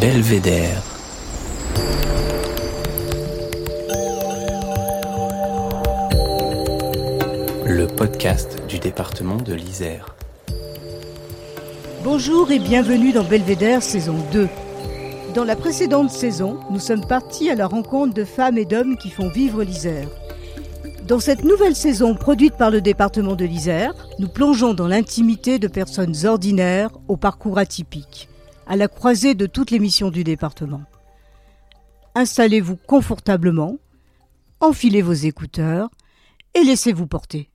Belvédère. Le podcast du département de l'Isère. Bonjour et bienvenue dans Belvédère saison 2. Dans la précédente saison, nous sommes partis à la rencontre de femmes et d'hommes qui font vivre l'Isère. Dans cette nouvelle saison produite par le département de l'Isère, nous plongeons dans l'intimité de personnes ordinaires au parcours atypique, à la croisée de toutes les missions du département. Installez-vous confortablement, enfilez vos écouteurs et laissez-vous porter.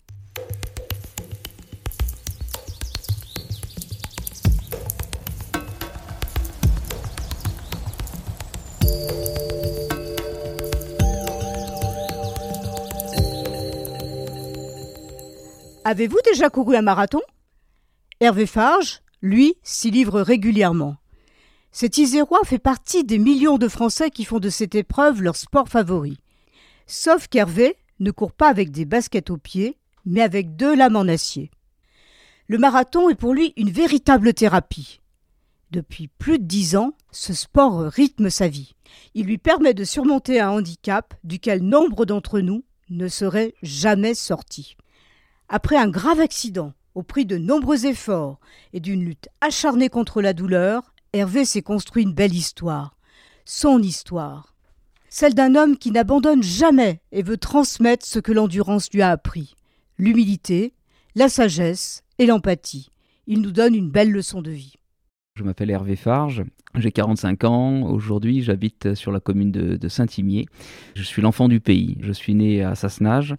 Avez-vous déjà couru un marathon? Hervé Farge, lui, s'y livre régulièrement. Cet Isérois fait partie des millions de Français qui font de cette épreuve leur sport favori. Sauf qu'Hervé ne court pas avec des baskets aux pieds, mais avec deux lames en acier. Le marathon est pour lui une véritable thérapie. Depuis plus de dix ans, ce sport rythme sa vie. Il lui permet de surmonter un handicap duquel nombre d'entre nous ne seraient jamais sortis. Après un grave accident, au prix de nombreux efforts et d'une lutte acharnée contre la douleur, Hervé s'est construit une belle histoire. Son histoire. Celle d'un homme qui n'abandonne jamais et veut transmettre ce que l'endurance lui a appris. L'humilité, la sagesse et l'empathie. Il nous donne une belle leçon de vie. Je m'appelle Hervé Farge, j'ai 45 ans. Aujourd'hui, j'habite sur la commune de, de Saint-Imier. Je suis l'enfant du pays. Je suis né à Sassenage.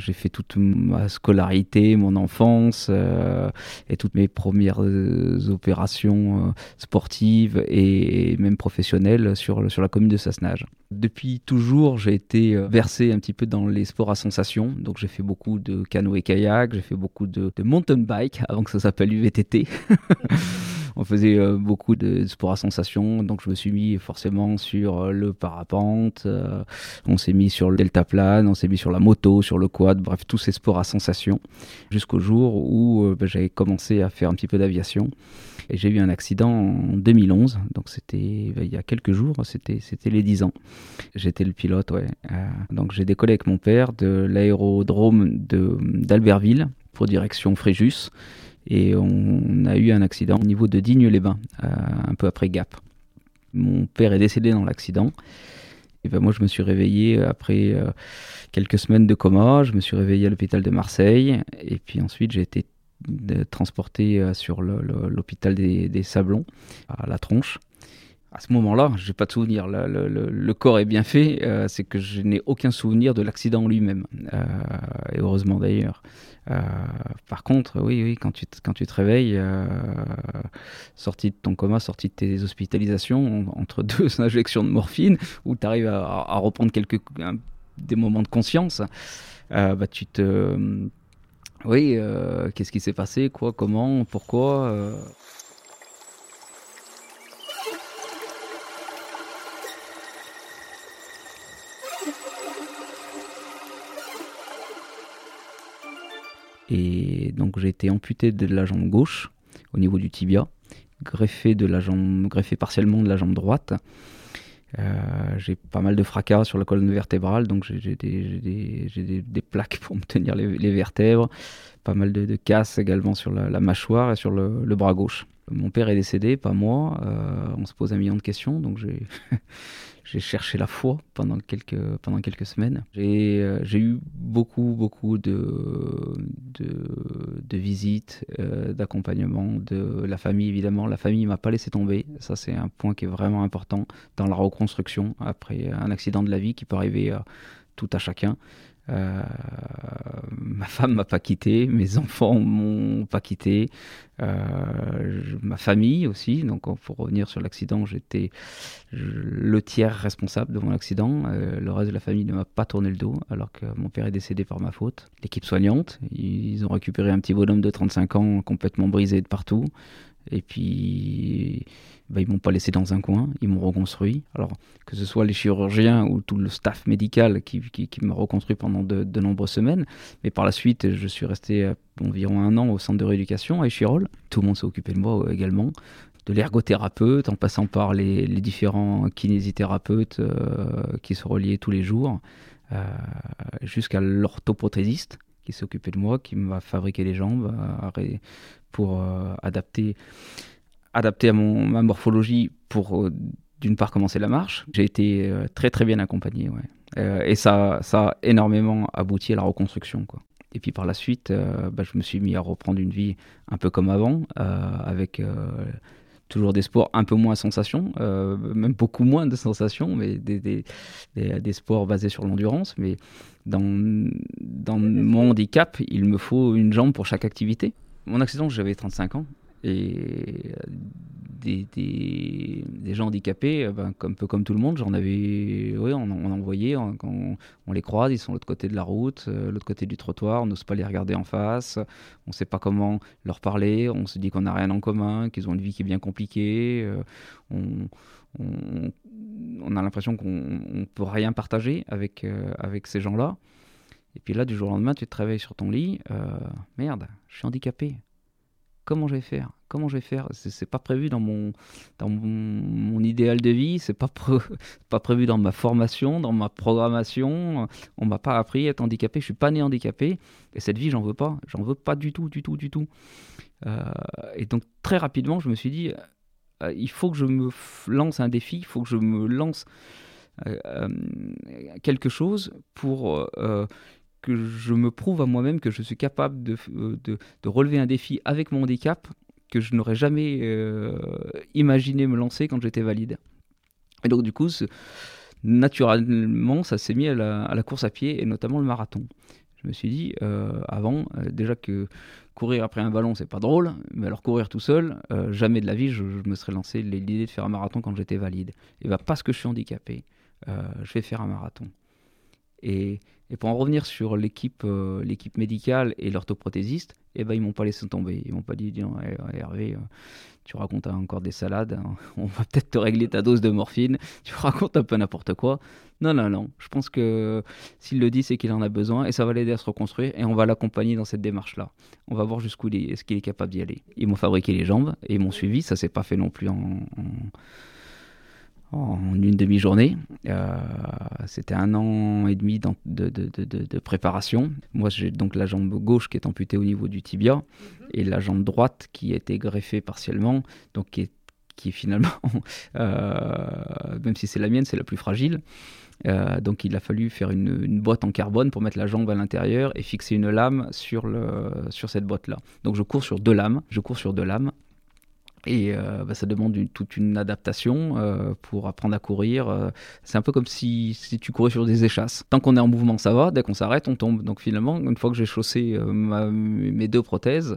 J'ai fait toute ma scolarité, mon enfance euh, et toutes mes premières euh, opérations euh, sportives et, même professionnelles sur, sur la commune de Sassenage. Depuis toujours, j'ai été versé un petit peu dans les sports à sensation. Donc j'ai fait beaucoup de canoë-kayak, j'ai fait beaucoup de, mountain bike avant que ça s'appelle UVTT. on faisait euh, beaucoup de sports à sensation, donc je me suis mis forcément sur euh, le parapente, euh, on s'est mis sur le deltaplane, on s'est mis sur la moto, sur le quad, bref, tous ces sports à sensation, jusqu'au jour où ben, j'avais commencé à faire un petit peu d'aviation. Et j'ai eu un accident en 2011, donc c'était ben, il y a quelques jours, c'était les 10 ans. J'étais le pilote, ouais. donc j'ai décollé avec mon père de l'aérodrome d'Albertville pour direction Fréjus et on a eu un accident au niveau de Digne-les-Bains, euh, un peu après Gap. Mon père est décédé dans l'accident. Et ben moi, je me suis réveillé après euh, quelques semaines de coma. Je me suis réveillé à l'hôpital de Marseille. Et puis ensuite, j'ai été euh, transporté sur l'hôpital des, Sablons, à la tronche. À ce moment-là, je n'ai pas de souvenir. Le, corps est bien fait. c'est que je n'ai aucun souvenir de l'accident lui-même. et heureusement d'ailleurs. Euh, par contre, oui, oui, quand tu, quand tu te réveilles, euh, sorti de ton coma, sorti de tes hospitalisations, entre deux injections de morphine, où tu arrives à, reprendre quelques, des moments de conscience, euh, bah, tu te... oui, qu'est-ce qui s'est passé, quoi, comment, pourquoi Et donc j'ai été amputé de la jambe gauche au niveau du tibia, greffé, de la jambe, partiellement de la jambe droite. Euh, j'ai pas mal de fracas sur la colonne vertébrale, donc j'ai des, plaques pour me tenir les, vertèbres, pas mal de, de casse également sur la, mâchoire et sur le, bras gauche. Mon père est décédé, pas moi. Euh, on se pose un million de questions, donc j'ai j'ai cherché la foi pendant quelques, semaines. J'ai euh, eu beaucoup, beaucoup de, visites, euh, d'accompagnement de la famille, évidemment. La famille m'a pas laissé tomber. Ça, c'est un point qui est vraiment important dans la reconstruction après un accident de la vie qui peut arriver à tout à chacun. Euh, ma femme m'a pas quitté, mes enfants m'ont pas quitté, euh, ma famille aussi. Donc, pour revenir sur l'accident, j'étais le tiers responsable de mon accident. Euh, le reste de la famille ne m'a pas tourné le dos, alors que mon père est décédé par ma faute. L'équipe soignante, ils ont récupéré un petit bonhomme de 35 ans complètement brisé de partout. Et puis, bah, ils m'ont pas laissé dans un coin, ils m'ont reconstruit. Alors, que ce soit les chirurgiens ou tout le staff médical qui, qui, m'a reconstruit pendant de, nombreuses semaines. Mais par la suite, je suis resté environ un an au centre de rééducation à Échirol. Tout le monde s'est occupé de moi euh, également de l'ergothérapeute, en passant par les, différents kinésithérapeutes euh, qui se reliaient tous les jours, euh, jusqu'à l'orthoprothésiste qui s'est occupé de moi, qui m'a fabriqué les jambes pour adapter adapté à mon, ma morphologie pour, euh, d'une part, commencer la marche. J'ai été euh, très très bien accompagné. Ouais. Euh, et ça, ça a énormément abouti à la reconstruction. Quoi. Et puis par la suite, bah, je me suis mis à reprendre une vie un peu comme avant, avec toujours des sports un peu moins sensations, même beaucoup moins de sensations, mais des, des, des, sports basés sur l'endurance. Mais dans, dans mon handicap, il me faut une jambe pour chaque activité. Mon accident, j'avais 35 ans. Et euh, des, gens handicapés, euh, ben, un peu comme tout le monde, j'en avais, oui, on, on en voyait, on, quand on, les croise, ils sont de l'autre côté de la route, euh, l'autre côté du trottoir, on n'ose pas les regarder en face, on ne sait pas comment leur parler, on se dit qu'on n'a rien en commun, qu'ils ont une vie qui est bien compliquée, on, on, a l'impression qu'on ne peut rien partager avec, avec ces gens-là. Et puis là, du jour au lendemain, tu te réveilles sur ton lit, merde, je suis handicapé comment je vais faire? Comment je vais faire? C'est pas prévu dans mon, dans mon, idéal de vie, c'est pas, pas prévu dans ma formation, dans ma programmation. On m'a pas appris à être handicapé, je suis pas né handicapé. Et cette vie, j'en veux pas. J'en veux pas du tout, du tout, du tout. Euh, et donc, très rapidement, je me suis dit, euh, il faut que je me lance un défi, il faut que je me lance euh, quelque chose pour que je me prouve à moi-même que je suis capable de, euh, de, de, relever un défi avec mon handicap que je n'aurais jamais euh, imaginé me lancer quand j'étais valide. Et donc du coup, naturellement, ça s'est mis à la, course à pied et notamment le marathon. Je me suis dit, euh, avant, déjà que courir après un ballon, c'est pas drôle, mais alors courir tout seul, jamais de la vie, je, me serais lancé l'idée de faire un marathon quand j'étais valide. Et bah, parce que je suis handicapé, je vais faire un marathon. Et, et pour en revenir sur l'équipe euh, l'équipe médicale et l'orthoprothésiste, eh ben, ils m'ont pas laissé tomber. Ils m'ont pas dit, Hervé, euh, tu racontes encore des salades, hein. on va peut-être te régler ta dose de morphine, tu racontes un peu n'importe quoi. Non, non, non. Je pense que s'il le dit, c'est qu'il en a besoin et ça va l'aider à se reconstruire et on va l'accompagner dans cette démarche-là. On va voir jusqu'où il est, ce qu'il est capable d'y aller. Ils m'ont fabriqué les jambes et ils m'ont suivi. Ça s'est pas fait non plus en une demi-journée. Euh, c'était un an et demi de, de, préparation. Moi, j'ai donc la jambe gauche qui est amputée au niveau du tibia mhm. et la jambe droite qui a été greffée partiellement, donc qui est, qui finalement, euh, même si c'est la mienne, c'est la plus fragile. Euh, donc il a fallu faire une, une, boîte en carbone pour mettre la jambe à l'intérieur et fixer une lame sur, le, sur cette boîte-là. Donc je cours sur deux lames, je cours sur deux lames et euh, bah, ça demande toute une adaptation euh, pour apprendre à courir. Euh, c'est un peu comme si, si, tu courais sur des échasses. Tant qu'on est en mouvement, ça va. Dès qu'on s'arrête, on tombe. Donc finalement, une fois que j'ai chaussé mes deux prothèses,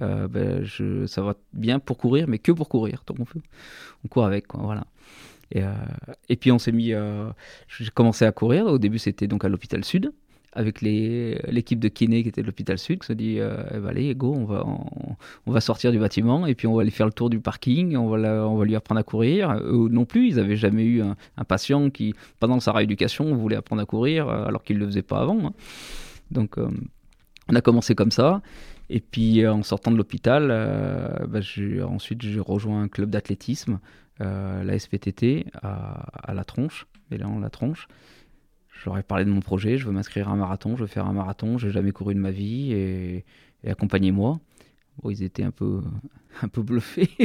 bah, je, ça va bien pour courir, mais que pour courir. Donc on, on court avec. Quoi, voilà. Et, et, puis on s'est mis. j'ai commencé à courir. Au début, c'était donc à l'hôpital Sud avec l'équipe de kiné qui était de l'hôpital Sud, qui se dit euh, eh ben, allez, go, on va, sortir du bâtiment et puis on va aller faire le tour du parking, on va, lui apprendre à courir. Eux non plus, ils n'avaient jamais eu un, patient qui, pendant sa rééducation, voulait apprendre à courir euh, alors qu'il ne le faisait pas avant. Hein. Donc, euh, on a commencé comme ça. Et puis, en sortant de l'hôpital, bah, ensuite, j'ai rejoint un club d'athlétisme, la SPTT, à, La Tronche, on La Tronche. J'aurais parlé de mon projet, je veux m'inscrire à un marathon, je veux faire un marathon, j'ai jamais couru de ma vie et, accompagnez-moi. Bon, ils étaient un peu, un peu bluffés.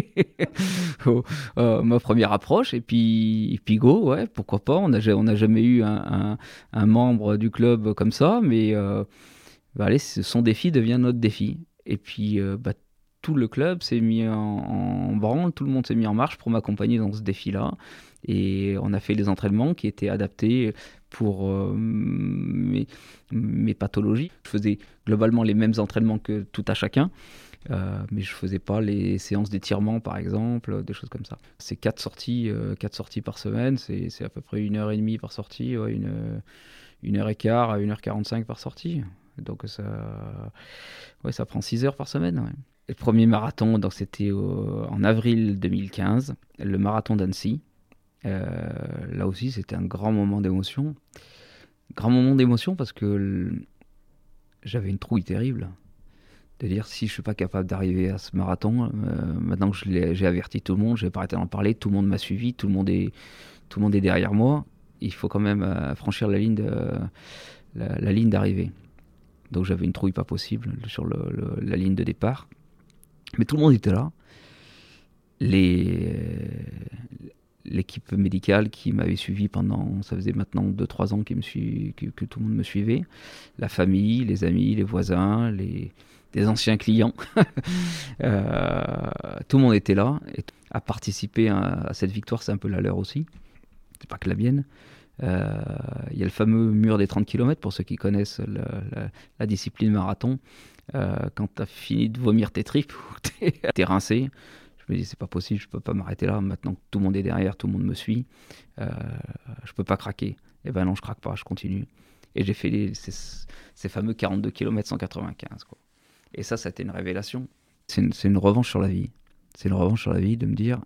Euh, ma première approche, et puis, et go, ouais, pourquoi pas. On n'a on a jamais eu un, un, membre du club comme ça, mais euh, bah, allez, son défi devient notre défi. Et puis, euh, bah, tout le club s'est mis en, en, branle, tout le monde s'est mis en marche pour m'accompagner dans ce défi-là. Et on a fait des entraînements qui étaient adaptés pour euh, mes, pathologies. Je faisais globalement les mêmes entraînements que tout à chacun. Euh, mais je faisais pas les séances d'étirement par exemple, des choses comme ça. C'est quatre sorties, euh, quatre sorties par semaine, c'est à peu près une heure et demie par sortie, une, une heure et quart à une heure quarante-cinq par sortie. Donc ça, ouais, ça prend six heures par semaine. Le premier marathon, donc c'était en avril 2015, le marathon d'Annecy. là aussi, c'était un grand moment d'émotion. Grand moment d'émotion parce que j'avais une trouille terrible de dire si je suis pas capable d'arriver à ce marathon, euh, maintenant que j'ai averti tout le monde, je vais pas arrêter d'en parler, tout le monde m'a suivi, tout le monde est, tout le monde est derrière moi, il faut quand même euh, franchir la ligne la, ligne d'arrivée. Donc j'avais une trouille pas possible sur la ligne de départ, mais tout le monde était là. L'équipe médicale qui m'avait suivi pendant, ça faisait maintenant 2-3 ans que, tout le monde me suivait, la famille, les amis, les voisins, les, des anciens clients. Euh, tout le monde était là et a participé à, cette victoire, c'est un peu la leur aussi. C'est pas que la mienne. Euh, il y a le fameux mur des 30 km pour ceux qui connaissent la, discipline marathon. Euh, quand tu as fini de vomir tes tripes, tu es, rincé. Je me dis, c'est pas possible, je peux pas m'arrêter là. Maintenant que tout le monde est derrière, tout le monde me suit, je peux pas craquer. Et eh ben non, je craque pas, je continue. Et j'ai fait ces, ces, fameux 42 km 195. Quoi. Et ça, ça a été une révélation. C'est une, revanche sur la vie. C'est une revanche sur la vie de me dire,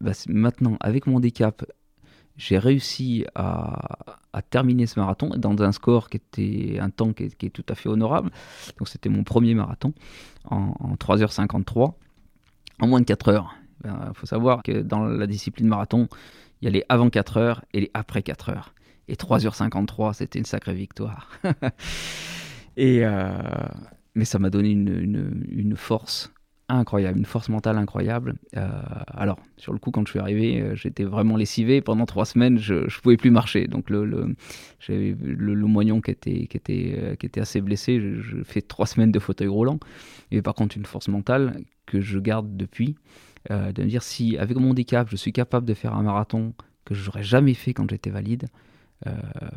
bah, maintenant, avec mon handicap, j'ai réussi à, terminer ce marathon dans un score qui était un temps qui est, tout à fait honorable. Donc c'était mon premier marathon en, 3h53, en moins de 4 heures. Il ben, faut savoir que dans la discipline marathon, il y a les avant 4 heures et les après 4 heures. Et 3h53, c'était une sacrée victoire. et, euh, mais ça m'a donné une, force incroyable, une force mentale incroyable. Euh, alors, sur le coup, quand je suis arrivé, euh, j'étais vraiment lessivé. Pendant trois semaines, je ne pouvais plus marcher. Donc, le, le j'avais le, moignon qui était, qui, était, euh, qui était assez blessé. Je, je, fais trois semaines de fauteuil roulant. Et par contre, une force mentale que je garde depuis, de me dire si, avec mon handicap, je suis capable de faire un marathon que je n'aurais jamais fait quand j'étais valide, euh,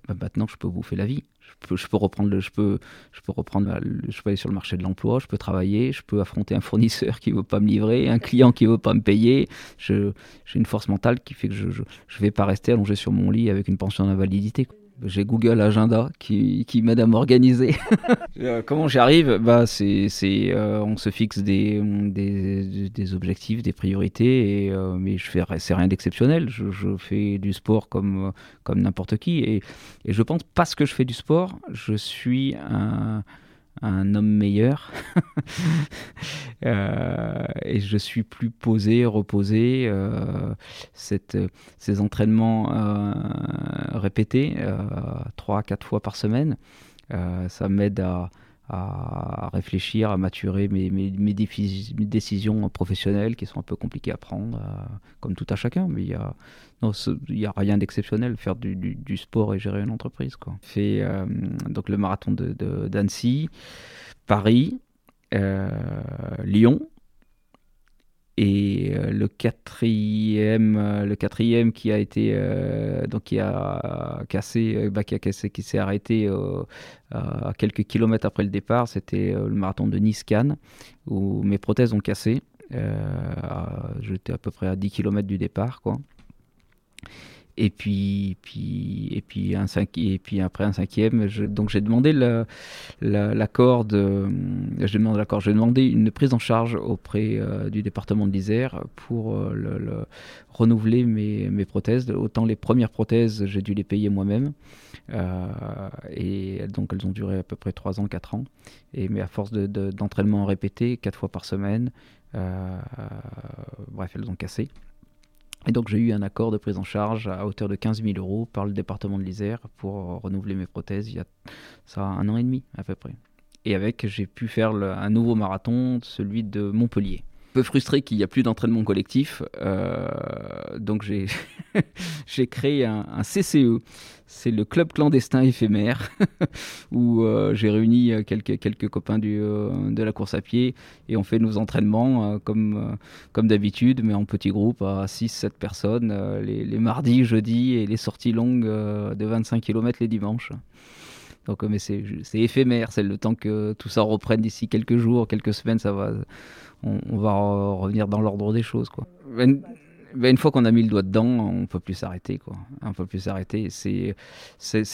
bah, maintenant je peux bouffer la vie. Je peux, reprendre le, je peux, je peux reprendre, je peux aller sur le marché de l'emploi, je peux travailler, je peux affronter un fournisseur qui veut pas me livrer, un client qui veut pas me payer. j'ai une force mentale qui fait que je, je, je vais pas rester allongé sur mon lit avec une pension d'invalidité. J'ai Google Agenda qui, m'aide à m'organiser. Euh, comment j'y arrive bah, c'est, euh, On se fixe des, objectifs, des priorités, euh, mais je fais, c'est rien d'exceptionnel. Je, fais du sport comme, comme n'importe qui. Et, et je pense, parce que je fais du sport, je suis un un homme meilleur euh, et je suis plus posé, reposé. Euh, ces entraînements euh, répétés trois, quatre fois par semaine, ça m'aide à, à réfléchir, à maturer mes, mes, décisions professionnelles qui sont un peu compliquées à prendre, comme tout à chacun. Mais il y a, rien d'exceptionnel, faire du, sport et gérer une entreprise. Quoi. Fait euh, donc le marathon de, d'Annecy, Paris, euh, Lyon, et euh, le quatrième, le quatrième qui a été donc qui a cassé, bah, qui a cassé, qui s'est arrêté à quelques kilomètres après le départ, c'était le marathon de Nice-Cannes où mes prothèses ont cassé. J'étais à peu près à 10 km du départ, quoi et puis, puis, et puis, un et puis après un cinquième. donc j'ai demandé l'accord j'ai demandé l'accord, j'ai demandé une prise en charge auprès euh, du département de l'Isère pour euh, le, renouveler mes, prothèses. Autant les premières prothèses, j'ai dû les payer moi-même, euh, et donc elles ont duré à peu près 3 ans, 4 ans. Mais à force d'entraînement de, répété, 4 fois par semaine, bref, elles ont cassé. Et donc j'ai eu un accord de prise en charge à hauteur de 15 000 euros par le département de l'Isère pour renouveler mes prothèses il y a ça un an et demi à peu près. Et avec, j'ai pu faire un nouveau marathon, celui de Montpellier peu frustré qu'il n'y a plus d'entraînement collectif. Euh, donc j'ai, créé un, CCE. C'est le club clandestin éphémère où euh, j'ai réuni euh, quelques, quelques copains du, de la course à pied et on fait nos entraînements comme, comme d'habitude, mais en petits groupes à 6-7 personnes, les, les, mardis, jeudis et les sorties longues de 25 km les dimanches. Donc, mais c'est, éphémère, c'est le temps que tout ça reprenne d'ici quelques jours, quelques semaines, ça va on, va revenir dans l'ordre des choses. Quoi. ben, une fois qu'on a mis le doigt dedans, on peut plus s'arrêter, quoi. On peut plus s'arrêter. Ces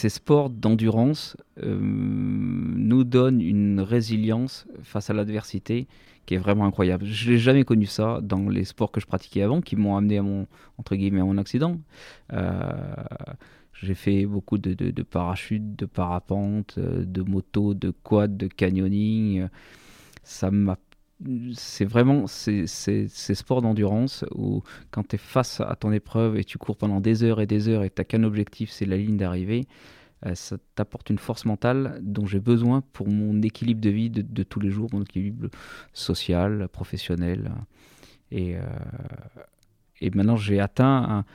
sports d'endurance euh, nous donnent une résilience face à l'adversité qui est vraiment incroyable. Je n'ai jamais connu ça dans les sports que je pratiquais avant, qui m'ont amené à mon entre guillemets à mon accident. Euh, j'ai fait beaucoup de, de, parachutes, de parapente, euh, de moto, de quad, de canyoning. Ça m'a c'est vraiment ces, sports d'endurance où quand tu es face à ton épreuve et tu cours pendant des heures et des heures et tu n'as qu'un objectif, c'est la ligne d'arrivée, euh, ça t'apporte une force mentale dont j'ai besoin pour mon équilibre de vie de, tous les jours, mon équilibre social, professionnel. Et, euh, et maintenant j'ai atteint un,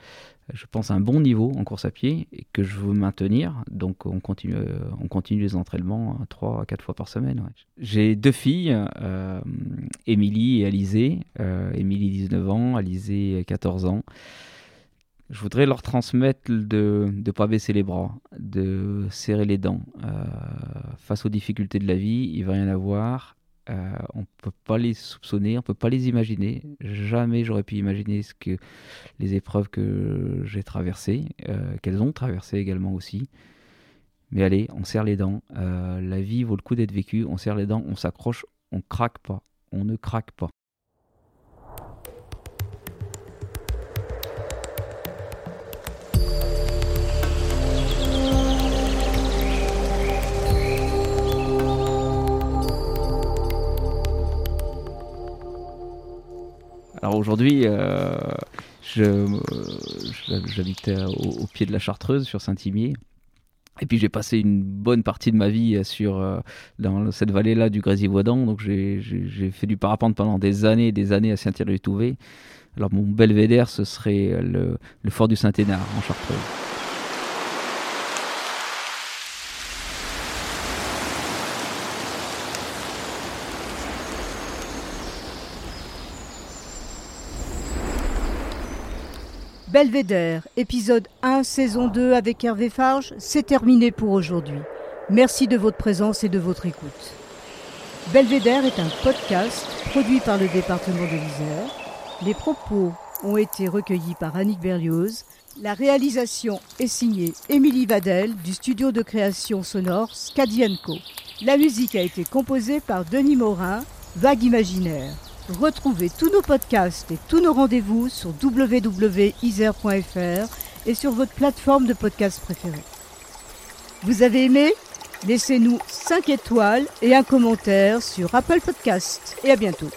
je pense, un bon niveau en course à pied et que je veux maintenir. Donc, on continue, euh, on continue les entraînements euh, trois à quatre fois par semaine. J'ai deux filles, euh, Émilie et Alizé. Émilie, 19 ans, Alizé, 14 ans. Je voudrais leur transmettre de ne pas baisser les bras, de serrer les dents. face aux difficultés de la vie, il va rien avoir euh, on ne peut pas les soupçonner, on ne peut pas les imaginer. Jamais j'aurais pu imaginer que les épreuves que j'ai traversées, euh, qu'elles ont traversées également aussi. Mais allez, on serre les dents. Euh, la vie vaut le coup d'être vécue. On serre les dents, on s'accroche, on craque pas. On ne craque pas. Aujourd'hui, euh, j'habite au, pied de la Chartreuse, sur Saint-Imier. Et puis j'ai passé une bonne partie de ma vie sur, euh, dans cette vallée-là du Grésivaudan. Donc j'ai fait du parapente pendant des années et des années à Saint-Thierry-du-Touvet. Alors mon belvédère, ce serait le, le fort du Saint-Hénard en Chartreuse. Belvédère, épisode 1, saison 2 avec Hervé Farge, c'est terminé pour aujourd'hui. Merci de votre présence et de votre écoute. Belvédère est un podcast produit par le département de l'Isère. Les propos ont été recueillis par Annick Berlioz. La réalisation est signée Émilie Vadel du studio de création sonore Scadienco. La musique a été composée par Denis Morin, Vague Imaginaire. Retrouvez tous nos podcasts et tous nos rendez-vous sur www.isère.fr et sur votre plateforme de podcast préférée. Vous avez aimé? Laissez-nous 5 étoiles et un commentaire sur Apple Podcast. Et à bientôt.